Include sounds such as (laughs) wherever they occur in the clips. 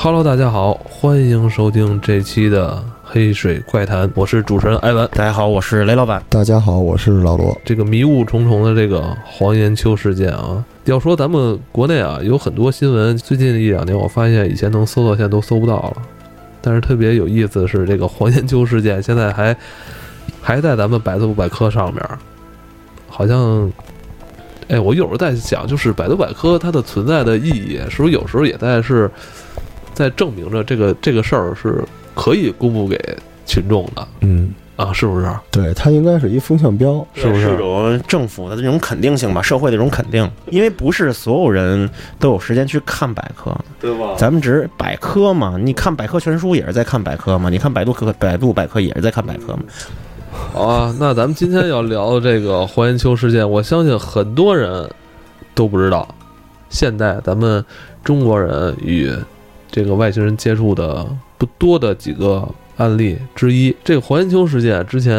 Hello，大家好，欢迎收听这期的《黑水怪谈》，我是主持人艾文。大家好，我是雷老板。大家好，我是老罗。这个迷雾重重的这个黄延秋事件啊，要说咱们国内啊，有很多新闻，最近一两年我发现以前能搜到，现在都搜不到了。但是特别有意思的是，这个黄延秋事件现在还还在咱们百度百科上面，好像。哎，我有时候在想，就是百度百科它的存在的意义，是不是有时候也在是，在证明着这个这个事儿是可以公布给群众的？嗯，啊，是不是？对，它应该是一风向标，是不是？一种政府的这种肯定性吧，社会的这种肯定。因为不是所有人都有时间去看百科，对吧？咱们只是百科嘛，你看百科全书也是在看百科嘛，你看百度科百度百科也是在看百科嘛。好啊，那咱们今天要聊的这个黄延秋事件，我相信很多人都不知道。现在咱们中国人与这个外星人接触的不多的几个。案例之一，这个黄延秋事件之前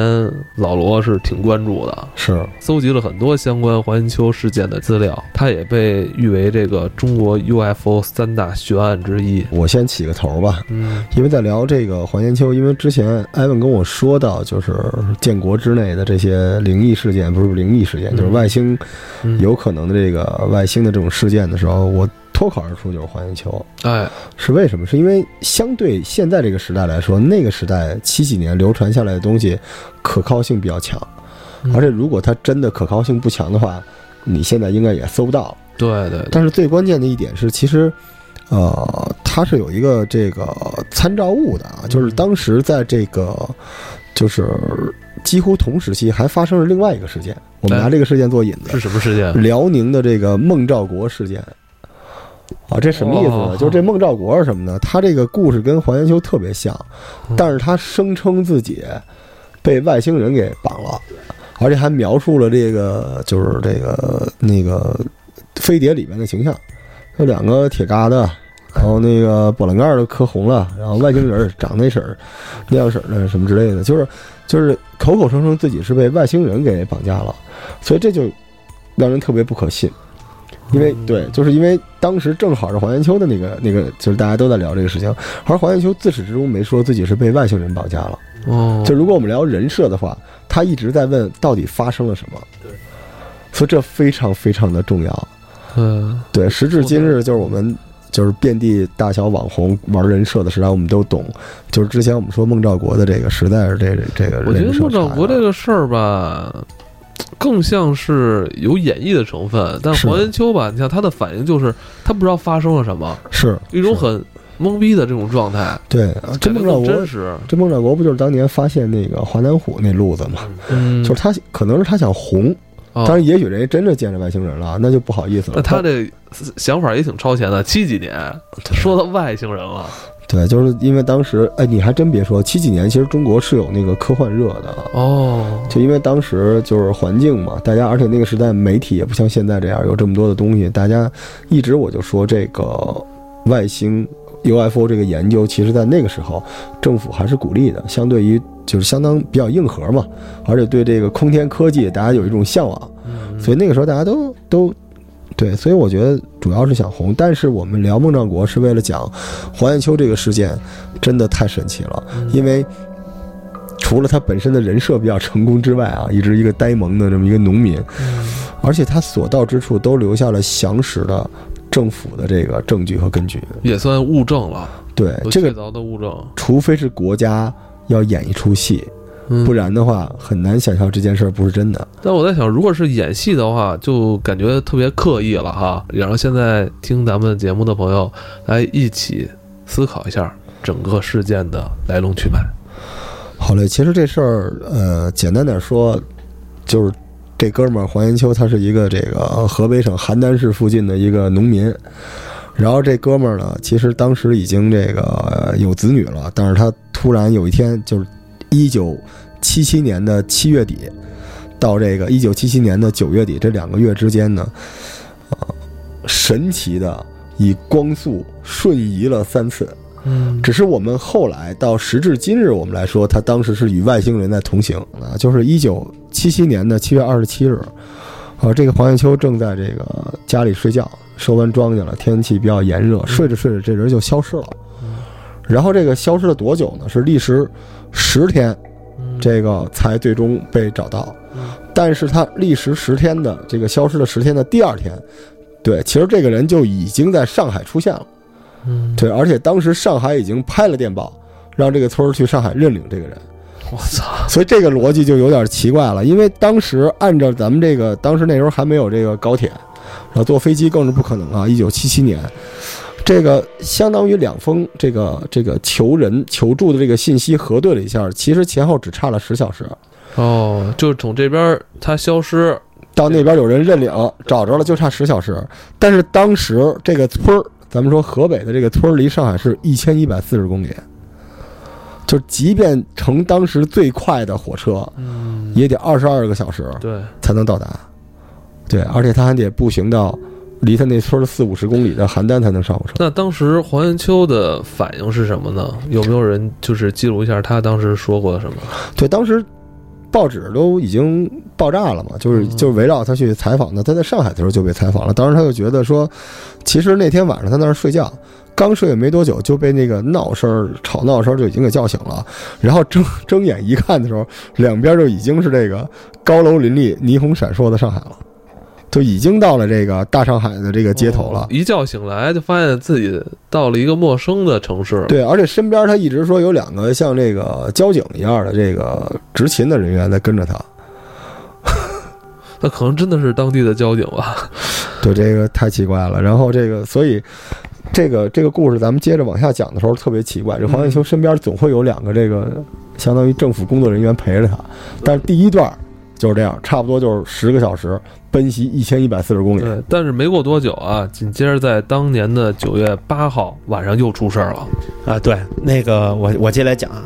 老罗是挺关注的，是搜集了很多相关黄延秋事件的资料，他也被誉为这个中国 UFO 三大悬案之一。我先起个头吧，嗯，因为在聊这个黄延秋，因为之前艾文跟我说到，就是建国之内的这些灵异事件，不是灵异事件，就是外星有可能的这个外星的这种事件的时候，我。脱口而出就是黄延秋，哎，是为什么？是因为相对现在这个时代来说，那个时代七几年流传下来的东西，可靠性比较强，而且如果它真的可靠性不强的话，你现在应该也搜不到。对对。但是最关键的一点是，其实，呃，它是有一个这个参照物的啊，就是当时在这个，就是几乎同时期还发生了另外一个事件，我们拿这个事件做引子，是什么事件？辽宁的这个孟兆国事件。啊，这什么意思呢？就是这孟兆国是什么呢？他这个故事跟黄延秋特别像，但是他声称自己被外星人给绑了，而且还描述了这个就是这个那个飞碟里面的形象，有两个铁疙瘩，然后那个波棱盖都磕红了，然后外星人长那色儿、那样式儿的什么之类的，就是就是口口声声自己是被外星人给绑架了，所以这就让人特别不可信。因为对，就是因为当时正好是黄延秋的那个那个，就是大家都在聊这个事情，而黄延秋自始至终没说自己是被外星人绑架了。哦，就如果我们聊人设的话，他一直在问到底发生了什么。对，所以这非常非常的重要。嗯，对，时至今日，就是我们就是遍地大小网红玩人设的时代，我们都懂。就是之前我们说孟兆国的这个，实在是这这个。我觉得孟兆国这个事儿吧。更像是有演绎的成分，但黄延秋吧，你像他的反应就是他不知道发生了什么，是一种很懵逼的这种状态。对，这孟兆国，这孟兆国不就是当年发现那个华南虎那路子吗？嗯，就是他可能是他想红，但是也许人家真的见着外星人了，那就不好意思了。那他这想法也挺超前的，七几年说到外星人了。对，就是因为当时，哎，你还真别说，七几年其实中国是有那个科幻热的哦。就因为当时就是环境嘛，大家而且那个时代媒体也不像现在这样有这么多的东西，大家一直我就说这个外星 UFO 这个研究，其实在那个时候政府还是鼓励的，相对于就是相当比较硬核嘛，而且对这个空天科技大家有一种向往，所以那个时候大家都都。对，所以我觉得主要是想红，但是我们聊孟兆国是为了讲黄艳秋这个事件，真的太神奇了。因为除了他本身的人设比较成功之外啊，一直一个呆萌的这么一个农民，而且他所到之处都留下了详实的政府的这个证据和根据，也算物证了。对，这个的物证，除非是国家要演一出戏。不然的话，很难想象这件事儿不是真的。但我在想，如果是演戏的话，就感觉特别刻意了哈。然后现在听咱们节目的朋友来一起思考一下整个事件的来龙去脉。好嘞，其实这事儿，呃，简单点说，就是这哥们儿黄延秋，他是一个这个河北省邯郸市附近的一个农民。然后这哥们儿呢，其实当时已经这个有子女了，但是他突然有一天就是一九。七七年的七月底，到这个一九七七年的九月底这两个月之间呢，啊，神奇的以光速瞬移了三次。嗯，只是我们后来到时至今日，我们来说，他当时是与外星人在同行啊，就是一九七七年的七月二十七日，啊，这个黄延秋正在这个家里睡觉，收完庄稼了，天气比较炎热，睡着睡着这人就消失了。然后这个消失了多久呢？是历时十天，嗯这个才最终被找到嗯。但是他历时十天的这个消失了十天的第二天，对，其实这个人就已经在上海出现了。嗯，对，而且当时上海已经拍了电报，让这个村儿去上海认领这个人。我操，所以这个逻辑就有点奇怪了，因为当时按照咱们这个，当时那时候还没有这个高铁，然后坐飞机更是不可能啊！一九七七年，这个相当于两封这个这个求人求助的这个信息核对了一下，其实前后只差了十小时，哦，就是从这边儿他消失，到那边有人认领找着了，就差十小时。但是当时这个村儿，咱们说河北的这个村儿离上海市一千一百四十公里，就即便乘当时最快的火车，嗯，也得二十二个小时。对，才能到达。对，而且他还得步行到离他那村儿四五十公里的邯郸才能上火车。那当时黄延秋的反应是什么呢？有没有人就是记录一下他当时说过什么？对，当时报纸都已经爆炸了嘛，就是嗯就是围绕他去采访的。他在上海的时候就被采访了，当时他就觉得说，其实那天晚上他在那儿睡觉。刚睡没多久就被那个闹声儿、吵闹声儿就已经给叫醒了，然后睁睁眼一看的时候，两边就已经是这个高楼林立、霓虹闪烁的上海了，就已经到了这个大上海的这个街头了哦。一觉醒来就发现自己到了一个陌生的城市。，对，而且身边他一直说有两个像这个交警一样的这个执勤的人员在跟着他。(laughs) 那可能真的是当地的交警吧。(laughs) 对，这个太奇怪了。然后这个，所以这个这个故事咱们接着往下讲的时候特别奇怪，这黄建秋身边总会有两个这个相当于政府工作人员陪着他，但是第一段就是这样，差不多就是十个小时奔袭一千一百四十公里。对，但是没过多久啊，紧接着在当年的九月八号晚上又出事儿了。啊，对，那个我我接下来讲啊，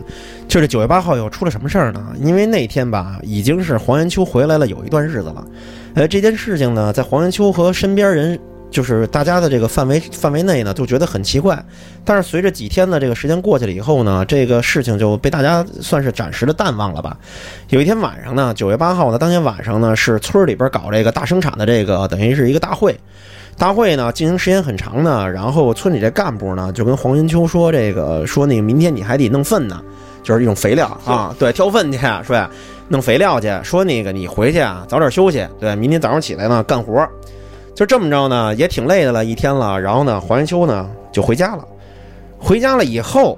就是九月八号又出了什么事儿呢？因为那天吧，已经是黄延秋回来了有一段日子了，呃，这件事情呢，在黄延秋和身边人。就是大家的这个范围范围内呢，就觉得很奇怪，但是随着几天的这个时间过去了以后呢，这个事情就被大家算是暂时的淡忘了吧。有一天晚上呢，九月八号呢，当天晚上呢，是村里边搞这个大生产的这个等于是一个大会，大会呢进行时间很长呢，然后村里这干部呢就跟黄云秋说这个说那个明天你还得弄粪呢，就是一种肥料啊，对，挑粪去，说呀弄肥料去，说那个你回去啊早点休息，对，明天早上起来呢干活，就这么着呢也挺累的了一天了，然后呢黄延秋呢就回家了，回家了以后，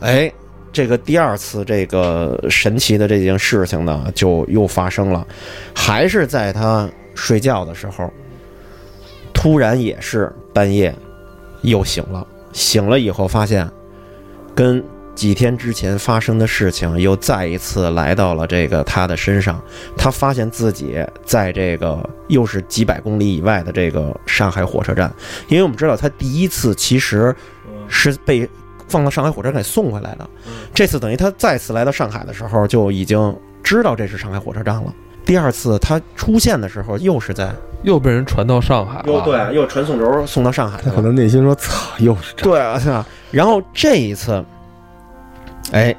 哎。这个第二次这个神奇的这件事情呢，就又发生了，还是在他睡觉的时候，突然也是半夜又醒了，醒了以后发现，跟几天之前发生的事情又再一次来到了这个他的身上。他发现自己在这个又是几百公里以外的这个上海火车站，因为我们知道他第一次其实是被放到上海火车站给送回来的，这次等于他再次来到上海的时候就已经知道这是上海火车站了。第二次他出现的时候，又是在又被人传到上海了。又对，又传送轴送到上海。他可能内心说：“操，又是这。对啊，是吧？然后这一次，哎，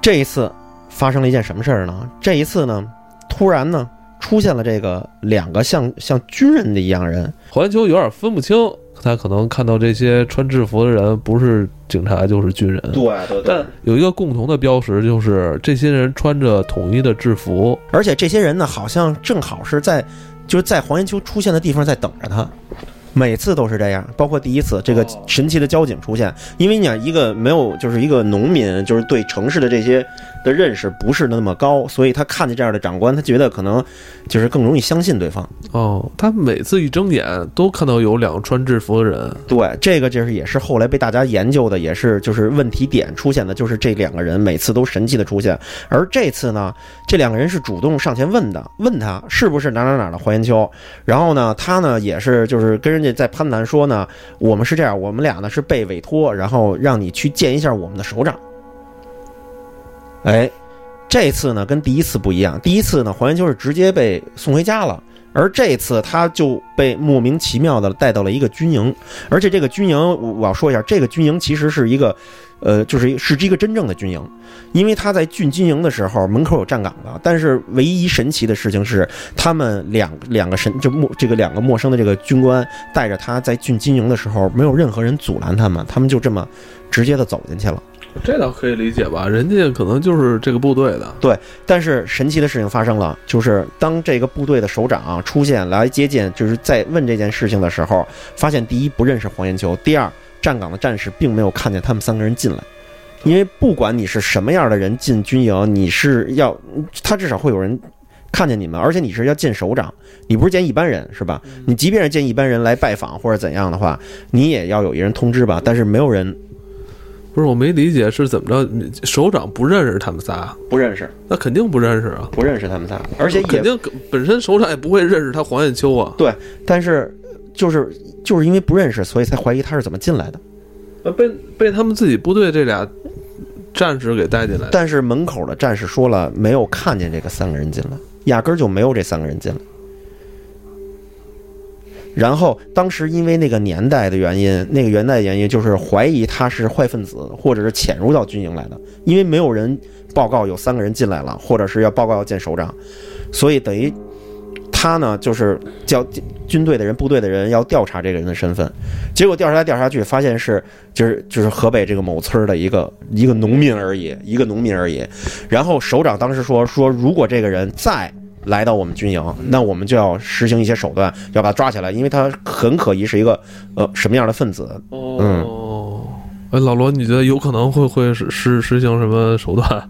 这一次发生了一件什么事儿呢？这一次呢，突然呢，出现了这个两个像像军人的一样人，黄延秋有点分不清，他可能看到这些穿制服的人不是警察就是军人。对对但有一个共同的标识，就是这些人穿着统一的制服。而且这些人呢，好像正好是在就是在黄延秋出现的地方在等着他。每次都是这样，包括第一次这个神奇的交警出现，因为你想一个没有就是一个农民，就是对城市的这些的认识不是那么高，所以他看见这样的长官，他觉得可能就是更容易相信对方。哦，他每次一睁眼都看到有两个穿制服的人。对，这个就是也是后来被大家研究的，也是就是问题点出现的，就是这两个人每次都神奇的出现，而这次呢，这两个人是主动上前问的，问他是不是哪哪哪的黄延秋，然后呢，他呢也是就是跟人家在攀谈说呢，我们是这样，我们俩呢是被委托，然后让你去见一下我们的首长。哎，这次呢跟第一次不一样，第一次呢黄延秋是直接被送回家了。而这次他就被莫名其妙的带到了一个军营，而且这个军营我要说一下，这个军营其实是一个，呃，就是是一个真正的军营，因为他在进军营的时候门口有站岗的，但是唯一神奇的事情是，他们两两个神就陌这个两个陌生的这个军官带着他在进军营的时候，没有任何人阻拦他们，他们就这么直接的走进去了。这倒可以理解吧？人家可能就是这个部队的，对但是神奇的事情发生了，就是当这个部队的首长出现来接见，就是在问这件事情的时候，发现第一不认识黄延秋，第二站岗的战士并没有看见他们三个人进来。因为不管你是什么样的人进军营，你是要他至少会有人看见你们，而且你是要见首长，你不是见一般人是吧？你即便是见一般人来拜访或者怎样的话，你也要有一人通知吧。但是没有人不是我没理解是怎么着？首长不认识他们仨，不认识，那肯定不认识啊，不认识他们仨，而且肯定本身首长也不会认识他黄艳秋啊。对但是就是就是因为不认识，所以才怀疑他是怎么进来的。呃，被被他们自己部队这俩战士给带进来的。但是门口的战士说了，没有看见这个三个人进来，压根儿就没有这三个人进来。然后当时因为那个年代的原因，那个年代的原因就是怀疑他是坏分子，或者是潜入到军营来的，因为没有人报告有三个人进来了，或者是要报告要见首长，所以等于他呢就是叫军队的人、部队的人要调查这个人的身份，结果调查来调查去，发现是就是就是河北这个某村的一个一个农民而已，一个农民而已。然后首长当时说说，如果这个人在来到我们军营，那我们就要实行一些手段，要把他抓起来，因为他很可疑是一个呃什么样的分子。哦，哎，老罗，你觉得有可能会会实实实行什么手段？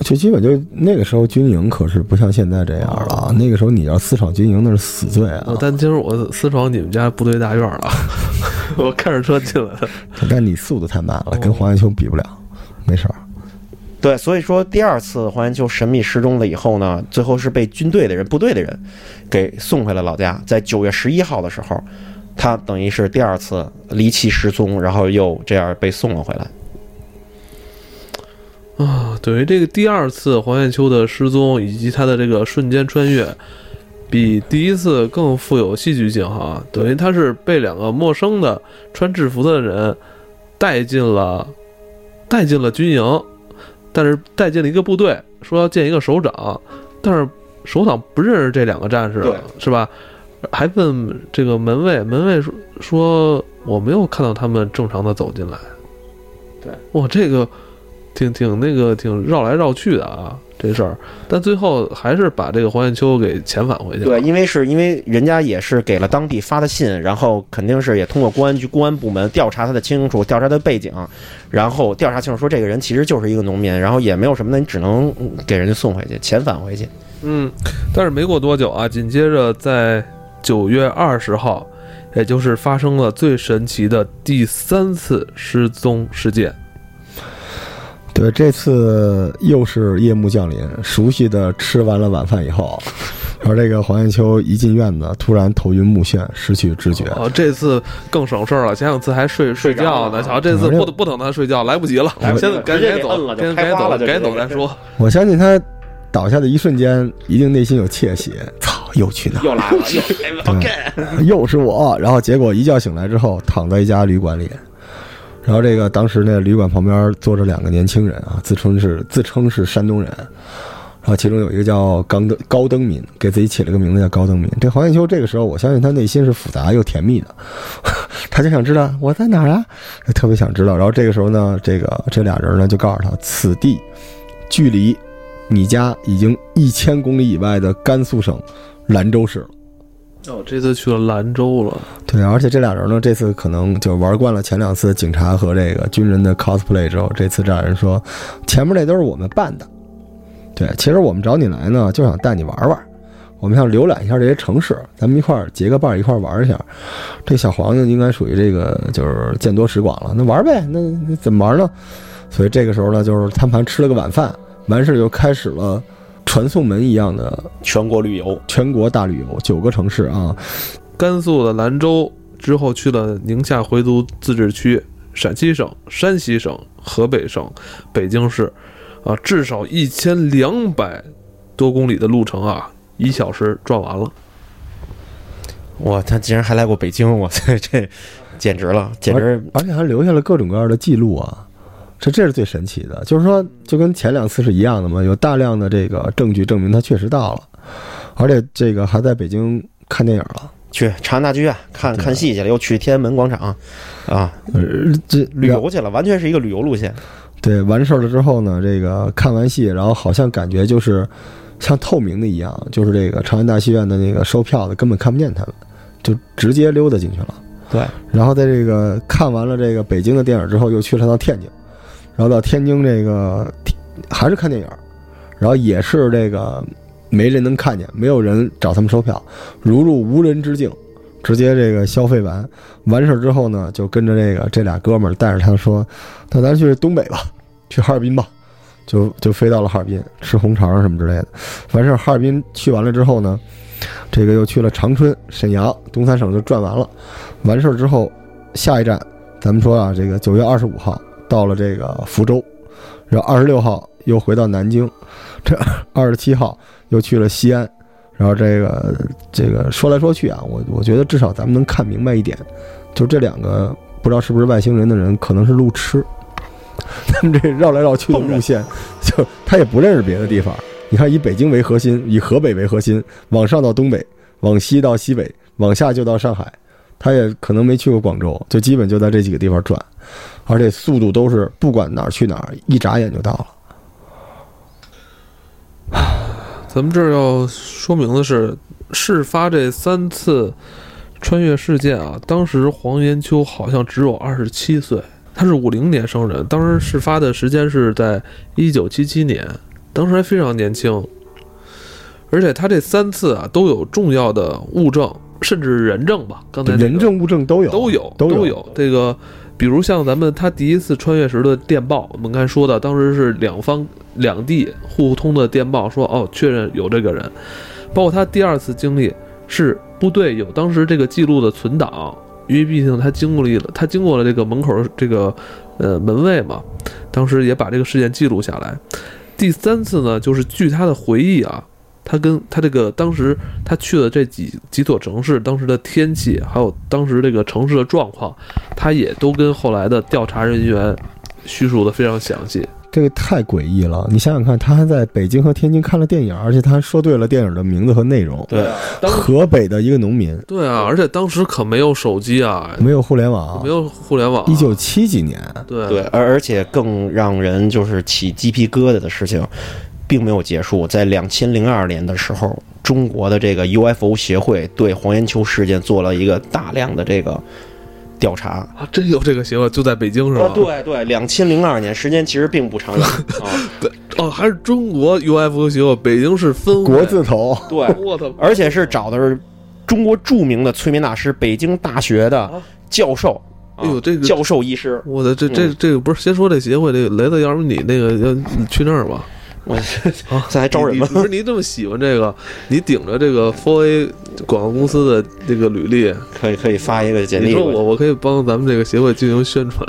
就基本就那个时候军营可是不像现在这样了啊，那个时候你要私闯军营那是死罪啊呃。但今儿我私闯你们家部队大院了，(laughs) 我开着车进来的。但你速度太慢了，跟黄延秋比不了。没事儿，对，所以说第二次黄延秋神秘失踪了以后呢，最后是被军队的人、部队的人给送回了老家。在九月十一号的时候，他等于是第二次离奇失踪，然后又这样被送了回来。啊，等于这个第二次黄彦秋的失踪以及他的这个瞬间穿越，比第一次更富有戏剧性哈。等于他是被两个陌生的穿制服的人带进了带进了军营，但是带进了一个部队，说要见一个首长，但是首长不认识这两个战士，是吧？还问这个门卫，门卫说说我没有看到他们正常的走进来。对，哇，这个挺挺那个挺绕来绕去的啊，这事儿。但最后还是把这个黄艳秋给遣返回去了。对，因为是因为人家也是给了当地发的信，然后肯定是也通过公安局公安部门调查他的清楚，调查他的背景，然后调查清楚说这个人其实就是一个农民，然后也没有什么的，你只能给人家送回去，遣返回去。嗯，但是没过多久啊，紧接着在九月二十号，也就是发生了最神奇的第三次失踪事件。对，这次又是夜幕降临，熟悉的吃完了晚饭以后，而这个黄艳秋一进院子，突然头晕目眩，失去知觉。哦，这次更省事儿了，前两次还睡睡觉呢，瞧这次不不等他睡觉，来不及了，来不及了现在赶紧走，直接给摁了就赶紧走，了就赶紧走再说。我相信他倒下的一瞬间，一定内心有窃喜，操，又去哪？又来了，又。(laughs) 又是我。然后结果一觉醒来之后，躺在一家旅馆里。然后这个当时那旅馆旁边坐着两个年轻人啊，自称是自称是山东人。然后其中有一个叫高登高登敏，给自己起了个名字叫高登敏。这黄彦秋这个时候，我相信他内心是复杂又甜蜜的，(laughs) 他就想知道我在哪儿啊，他特别想知道。然后这个时候呢，这个这俩人呢就告诉他，此地距离你家已经一千公里以外的甘肃省兰州市。哦，这次去了兰州了，对，而且这俩人呢，这次可能就玩惯了前两次警察和这个军人的 cosplay 之后，这次这俩人说，前面那都是我们办的。对，其实我们找你来呢，就想带你玩玩，我们想浏览一下这些城市，咱们一块儿结个伴儿，一块儿玩一下。这小黄呢，应该属于这个就是见多识广了，那玩呗，那那怎么玩呢？所以这个时候呢，就是他们还吃了个晚饭，完事儿就开始了传送门一样的全国旅游，全国大旅游，九个城市啊，甘肃的兰州之后去了宁夏回族自治区、陕西省、山西省、河北省、北京市，啊，至少一千两百多公里的路程啊，一小时转完了。哇，他竟然还来过北京，我这 (laughs) 这简直了，简直而且还留下了各种各样的记录啊，这这是最神奇的。就是说，就跟前两次是一样的嘛，有大量的这个证据证明他确实到了，而且这个还在北京看电影了。去长安大剧院看看戏去了，又去天安门广场，啊，呃，这旅游去了，完全是一个旅游路线。对，完事儿了之后呢，这个看完戏，然后好像感觉就是像透明的一样，就是这个长安大戏院的那个售票的根本看不见他们，就直接溜达进去了。对，然后在这个看完了这个北京的电影之后，又去了趟天津，然后到天津这个还是看电影，然后也是这个没人能看见，没有人找他们收票，如入无人之境，直接这个消费完完事儿之后呢，就跟着这个这俩哥们儿带着他说，那咱去东北吧，去哈尔滨吧，就就飞到了哈尔滨吃红肠什么之类的。完事儿哈尔滨去完了之后呢，这个又去了长春、沈阳、东三省就转完了。完事儿之后，下一站咱们说啊，这个九月二十五号到了这个福州，然后二十六号又回到南京，这 (laughs) 二十七号又去了西安，然后这个这个说来说去啊，我我觉得至少咱们能看明白一点，就这两个不知道是不是外星人的人，可能是路痴，(laughs) 他们这绕来绕去的路线，就他也不认识别的地方。你看，以北京为核心，以河北为核心，往上到东北，往西到西北，往下就到上海。他也可能没去过广州，就基本就在这几个地方转，而且速度都是不管哪儿去哪儿，一眨眼就到了。(sighs) 咱们这儿要说明的是，事发这三次穿越事件啊，当时黄延秋好像只有二十七岁，他是五零年生人，当时事发的时间是在一九七七年，当时还非常年轻，而且他这三次啊都有重要的物证，甚至人证吧，刚才、那个、人证物证都有，都有都有有。这个，比如像咱们他第一次穿越时的电报，我们刚才说的，当时是两方两地互通的电报，说哦确认有这个人，包括他第二次经历是部队有当时这个记录的存档，因为毕竟他经过了他经过了这个门口这个呃门卫嘛，当时也把这个事件记录下来。第三次呢，就是据他的回忆啊，他跟他这个当时他去的这几几所城市，当时的天气，还有当时这个城市的状况，他也都跟后来的调查人员叙述的非常详细。这个太诡异了。你想想看，他还在北京和天津看了电影，而且他还说对了电影的名字和内容。对，当河北的一个农民，对啊，而且当时可没有手机啊，没有互联网没，有互联网啊，一九七几年，对对，而而且更让人就是起鸡皮疙瘩的事情，并没有结束。在两千零二年的时候，中国的这个 UFO 协会对黄延秋事件做了一个大量的这个调查。啊，真有这个协会，就在北京是吧？啊，对对，两千零二年，时间其实并不长远 (laughs) 啊。哦，还是中国 UFO 协会北京市分国字头，对，我操！而且是找的是中国著名的催眠大师，北京大学的教授。啊哎呦这个教授医师，我的这这这个不是先说这协会这个雷子，要不你那个要你去那儿吧？我啊，现在还招人吗不是你这么喜欢这个，你顶着这个 Four A 广告公司的这个履历，(laughs) 可以可以发一个简历。你说我我可以帮咱们这个协会进行宣传。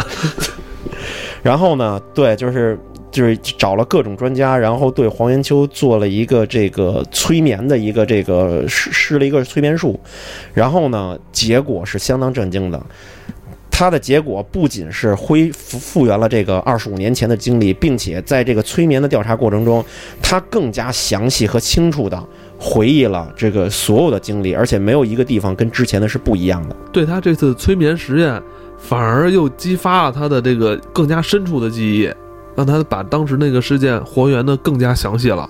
(laughs) 然后呢，对，就是就是找了各种专家，然后对黄延秋做了一个这个催眠的一个这个施施了一个催眠术，然后呢，结果是相当震惊的。他的结果不仅是恢复复原了这个二十五年前的经历，并且在这个催眠的调查过程中，他更加详细和清楚的回忆了这个所有的经历，而且没有一个地方跟之前的是不一样的。对他这次催眠实验，反而又激发了他的这个更加深处的记忆，让他把当时那个事件还原的更加详细了。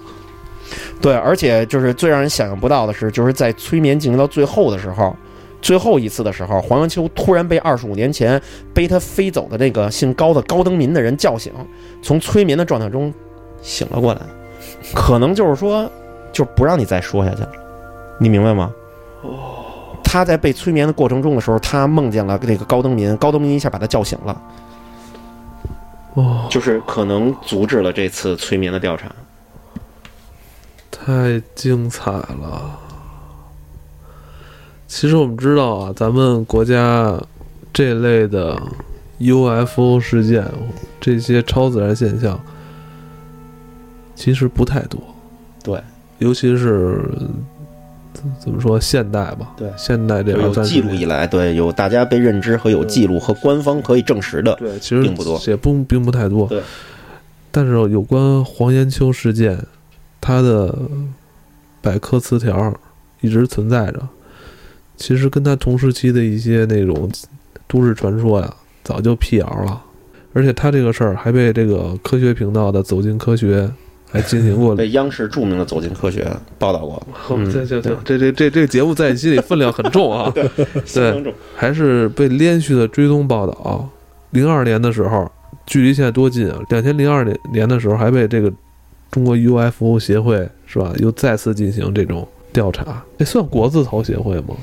对，而且就是最让人想象不到的是，就是在催眠进行到最后的时候，最后一次的时候，黄延秋突然被二十五年前背他飞走的那个姓高的高登民的人叫醒，从催眠的状态中醒了过来，可能就是说，就不让你再说下去了，你明白吗？哦他在被催眠的过程中的时候，他梦见了那个高登民，高登民一下把他叫醒了，哦，就是可能阻止了这次催眠的调查。太精彩了！其实我们知道啊，咱们国家这类的 UFO 事件，这些超自然现象，其实不太多。对，尤其是怎么说现代吧？对现代这有记录以来，对有大家被认知和有记录和官方可以证实的，对，其实并不多也不并不太多。对，但是有关黄延秋事件，它的百科词条一直存在着。其实跟他同时期的一些那种都市传说呀，早就辟谣了。而且他这个事儿还被这个科学频道的《走进科学》还进行过 (laughs) 被央视著名的《走进科学》报道过，嗯 (laughs) 这这这这这这这节目在你心里分量很重啊。(laughs) 相当重。还是被连续的追踪报道。零二年的时候，距离现在多近啊？两千零二年年的时候，还被这个中国 UFO 协会是吧？又再次进行这种调查，这算国字头协会吗？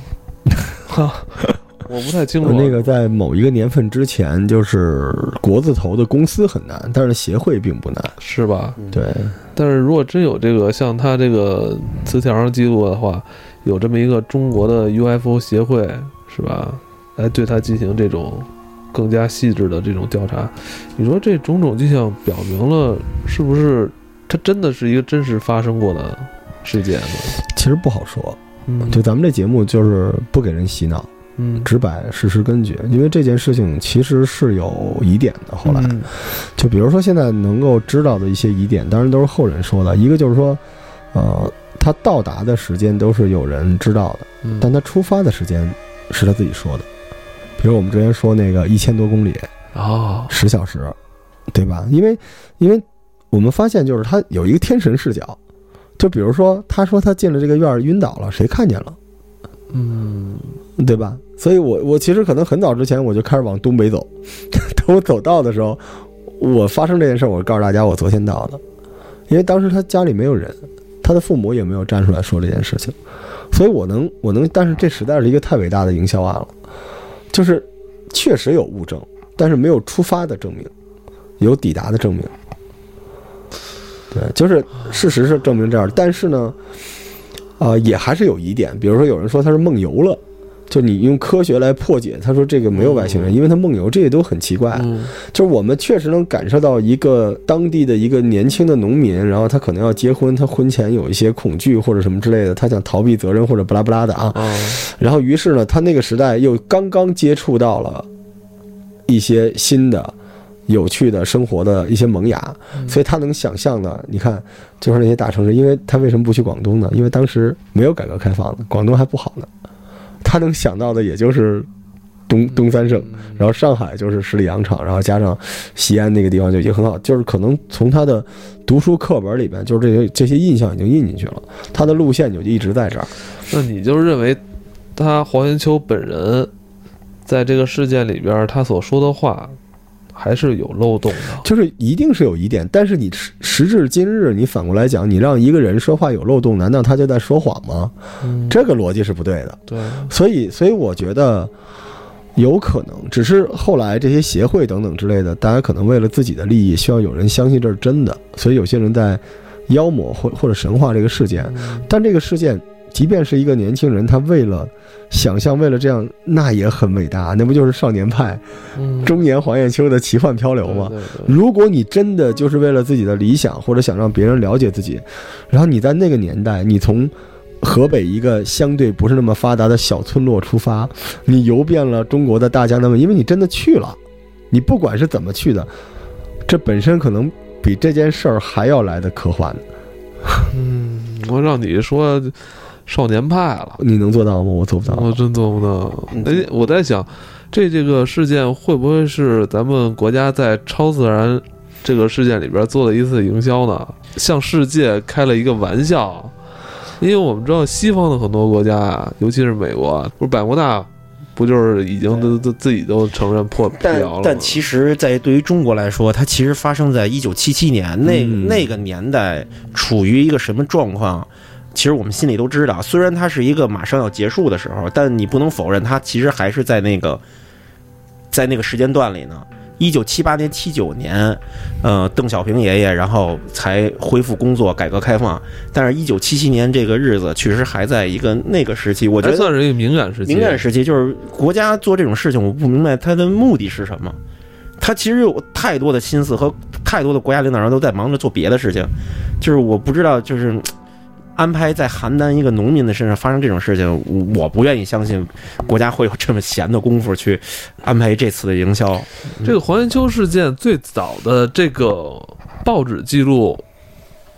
哈，(laughs) 我不太清楚。那个在某一个年份之前，就是国字头的公司很难，但是协会并不难。是吧？对，但是如果真有这个像他这个词条上记录的话，有这么一个中国的 UFO 协会是吧？来对他进行这种更加细致的这种调查，你说这种种迹象表明了是不是它真的是一个真实发生过的事件呢？其实不好说。嗯，就咱们这节目就是不给人洗脑，嗯，只摆事实根据，因为这件事情其实是有疑点的。后来，嗯就比如说现在能够知道的一些疑点，当然都是后人说的。一个就是说，呃，他到达的时间都是有人知道的，嗯但他出发的时间是他自己说的。比如我们之前说那个一千多公里，哦，十小时，对吧？因为，因为我们发现就是他有一个天神视角，就比如说他说他进了这个院儿晕倒了，谁看见了，嗯对吧？所以我我其实可能很早之前我就开始往东北走，(laughs) 等我走到的时候，我发生这件事，我告诉大家我昨天到的，因为当时他家里没有人，他的父母也没有站出来说这件事情，所以我能我能，但是这实在是一个太伟大的营销案了，就是确实有物证，但是没有出发的证明，有抵达的证明。对，就是事实是证明这样，但是呢，啊、也还是有疑点，比如说有人说他是梦游了。就你用科学来破解，他说这个没有外星人，因为他梦游，这些都很奇怪。嗯就是我们确实能感受到一个当地的一个年轻的农民，然后他可能要结婚，他婚前有一些恐惧或者什么之类的，他想逃避责任或者不拉不拉的啊。哦，然后于是呢，他那个时代又刚刚接触到了一些新的。有趣的生活的一些萌芽，所以他能想象的，你看，就是那些大城市，因为他为什么不去广东呢？因为当时没有改革开放呢，广东还不好呢。他能想到的也就是东东三省，然后上海就是十里洋场，然后加上西安那个地方就已经很好，就是可能从他的读书课本里边，就是这些这些印象已经印进去了，他的路线就一直在这儿。那你就认为他黄延秋本人在这个事件里边，他所说的话还是有漏洞的。就是一定是有疑点，但是你时时至今日，你反过来讲，你让一个人说话有漏洞，难道他就在说谎吗？嗯，这个逻辑是不对的。对，所以，所以我觉得有可能，只是后来这些协会等等之类的，大家可能为了自己的利益，需要有人相信这是真的，所以有些人在妖魔或或者神话这个事件。但这个事件，即便是一个年轻人，他为了想象，为了这样，那也很伟大，那不就是少年派嗯中年黄艳秋的奇幻漂流吗？对对对如果你真的就是为了自己的理想，或者想让别人了解自己，然后你在那个年代，你从河北一个相对不是那么发达的小村落出发，你游遍了中国的大江南北，因为你真的去了，你不管是怎么去的，这本身可能比这件事儿还要来的科幻。嗯，我让你说少年派了，你能做到吗？我做不到。我真做不到嗯。哎，我在想，这这个事件会不会是咱们国家在超自然这个事件里边做了一次营销呢？向世界开了一个玩笑。因为我们知道西方的很多国家啊，尤其是美国啊，不是百慕大，不就是已经都都自己都承认破辟但谣了但？但其实，在对于中国来说，它其实发生在一九七七年那、嗯那个年代，处于一个什么状况？其实我们心里都知道，虽然它是一个马上要结束的时候，但你不能否认，它其实还是在那个在那个时间段里呢。一九七八年、七九年，呃，邓小平爷爷然后才恢复工作，改革开放。但是，一九七七年这个日子确实还在一个那个时期，我觉得算是一个敏感时期。敏感时期，就是国家做这种事情，我不明白他的目的是什么。他其实有太多的心思和太多的国家领导人都在忙着做别的事情，就是我不知道，就是安排在邯郸一个农民的身上发生这种事情，我我不愿意相信国家会有这么闲的功夫去安排这次的营销。这个黄延秋事件最早的这个报纸记录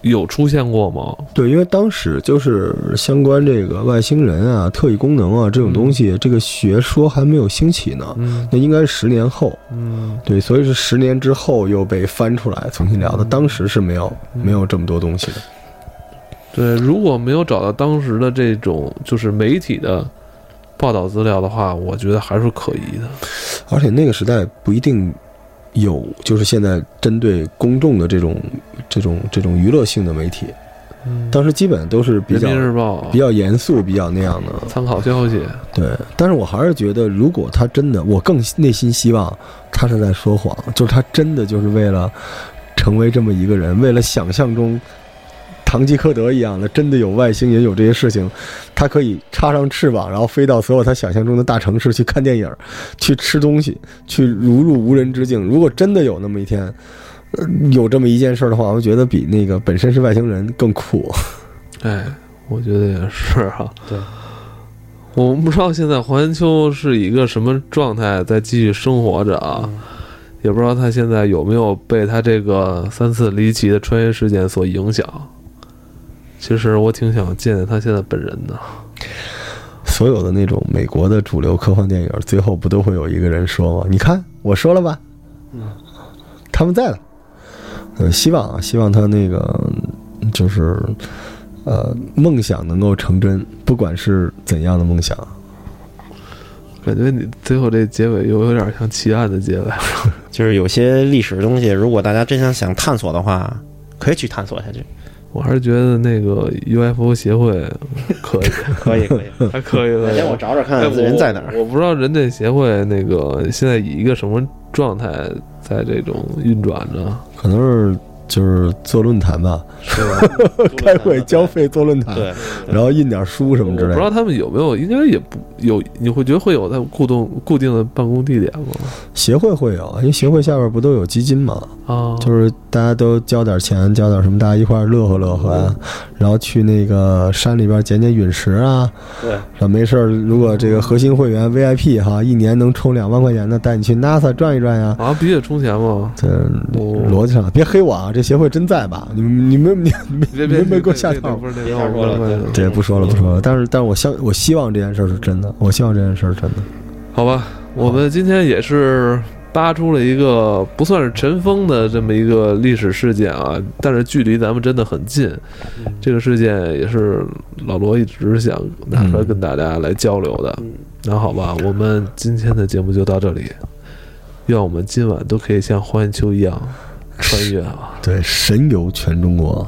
有出现过吗？对，因为当时就是相关这个外星人啊、特异功能啊这种东西，这个学说还没有兴起呢。嗯那应该是十年后，嗯对，所以是十年之后又被翻出来重新聊的。当时是没有没有这么多东西的。对，如果没有找到当时的这种就是媒体的报道资料的话，我觉得还是可疑的。而且那个时代不一定有，就是现在针对公众的这种这种这种娱乐性的媒体，嗯，当时基本都是比人较民日报比较严肃、比较那样的。参考消息，对，但是我还是觉得，如果他真的，我更内心希望他是在说谎，就是他真的就是为了成为这么一个人，为了想象中堂吉诃德一样的，真的有外星人有这些事情，他可以插上翅膀，然后飞到所有他想象中的大城市去看电影，去吃东西，去如入无人之境。如果真的有那么一天，呃有这么一件事儿的话，我觉得比那个本身是外星人更酷。(laughs) 哎，我觉得也是哈、对，我们不知道现在黄延秋是一个什么状态在继续生活着啊，也不知道他现在有没有被他这个三次离奇的穿越事件所影响。其实我挺想见见他现在本人的。所有的那种美国的主流科幻电影，最后不都会有一个人说吗？你看我说了吧，嗯，他们在了。嗯，希望啊，希望他那个就是呃梦想能够成真，不管是怎样的梦想。感觉你最后这结尾又有点像奇案的结尾。(laughs) 就是有些历史的东西，如果大家真想想探索的话，可以去探索下去。我还是觉得那个 UFO 协会 (laughs) 可以，可以，可以。还可以哪可以天我找找看哎人在哪儿。我。我不知道人这协会那个现在以一个什么状态在这种运转着，可能是就是做论坛吧，是 (laughs) 吧？开会交费做论坛，对，然后印点书什么之类的。不知道他们有没有，应该也不有。你会觉得会有在固定固定的办公地点吗？协会会有，因为协会下边不都有基金嘛，啊，就是大家都交点钱，交点什么，大家一块儿乐呵乐呵呀，然后去那个山里边捡捡陨石啊，对，然后没事儿，如果这个核心会员 VIP 哈，一年能充两万块钱的，带你去 NASA 转一转呀。啊，必须得充钱吗？这哦逻辑上，别黑我啊！这协会真在吧？你们你们你你别别你们没给我下套别不是那别瞎说了对这不说了不说了，但是但是我相我希望这件事儿是真的，我希望这件事儿是真的。好吧，我们今天也是扒出了一个不算是尘封的这么一个历史事件啊，但是距离咱们真的很近。这个事件也是老罗一直想拿出来跟大家来交流的。嗯那好吧，我们今天的节目就到这里。愿我们今晚都可以像黄延秋一样穿越啊！对，神游全中国。